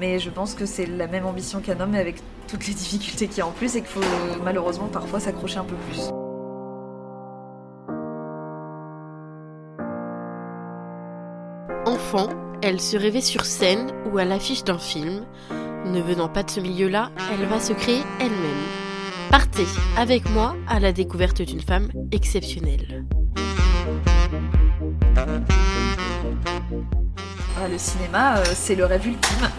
Mais je pense que c'est la même ambition qu'un homme, avec toutes les difficultés qu'il y a en plus, et qu'il faut malheureusement parfois s'accrocher un peu plus. Enfant, elle se rêvait sur scène ou à l'affiche d'un film. Ne venant pas de ce milieu-là, elle va se créer elle-même. Partez avec moi à la découverte d'une femme exceptionnelle. Le cinéma, euh, c'est le rêve ultime.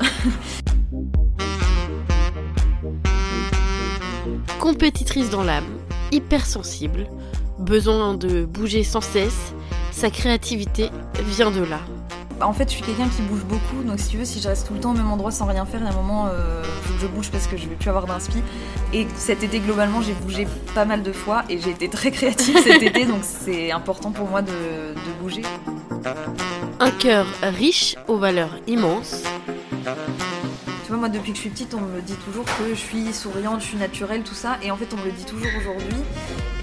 Compétitrice dans l'âme, hypersensible, besoin de bouger sans cesse, sa créativité vient de là. Bah, en fait, je suis quelqu'un qui bouge beaucoup, donc si tu veux, si je reste tout le temps au même endroit sans rien faire, il y a un moment, euh, faut que je bouge parce que je vais plus avoir d'inspi. Et cet été, globalement, j'ai bougé pas mal de fois et j'ai été très créative cet été, donc c'est important pour moi de, de bouger. Un cœur riche aux valeurs immenses. Tu vois, moi, depuis que je suis petite, on me dit toujours que je suis souriante, je suis naturelle, tout ça. Et en fait, on me le dit toujours aujourd'hui.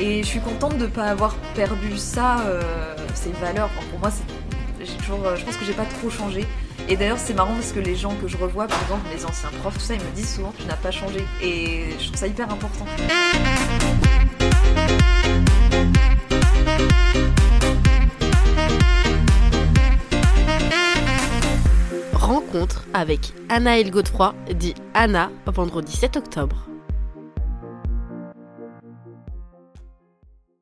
Et je suis contente de ne pas avoir perdu ça, euh, ces valeurs. Enfin, pour moi, j'ai euh, je pense que j'ai pas trop changé. Et d'ailleurs, c'est marrant parce que les gens que je revois, par exemple, les anciens profs, tout ça, ils me disent souvent que tu n'as pas changé. Et je trouve ça hyper important. rencontre avec Anna Godefroy, dit Anna, vendredi 7 octobre.